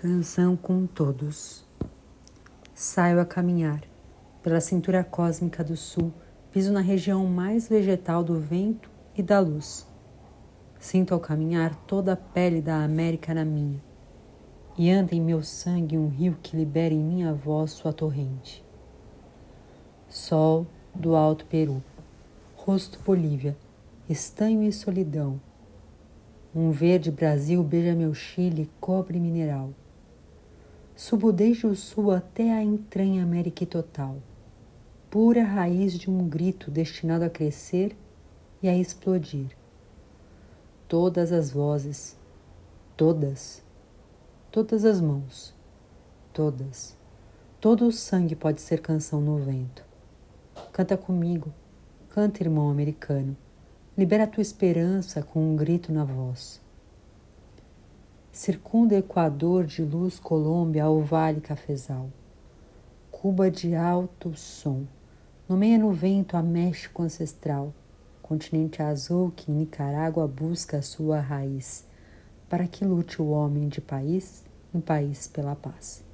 Canção com todos. Saio a caminhar pela cintura cósmica do sul, piso na região mais vegetal do vento e da luz. Sinto ao caminhar toda a pele da América na minha, e anda em meu sangue um rio que libera em minha voz sua torrente. Sol do Alto Peru, rosto Bolívia, estanho e solidão. Um verde Brasil beija meu Chile, cobre mineral. Subo desde o sul até a entranha América total, pura raiz de um grito destinado a crescer e a explodir. Todas as vozes, todas, todas as mãos, todas, todo o sangue pode ser canção no vento. Canta comigo, canta, irmão americano, libera tua esperança com um grito na voz circunda Equador de luz Colômbia ao vale cafezal. Cuba de alto som, nomeia no vento a México ancestral, continente azul que em Nicarágua busca a sua raiz, para que lute o homem de país em país pela paz.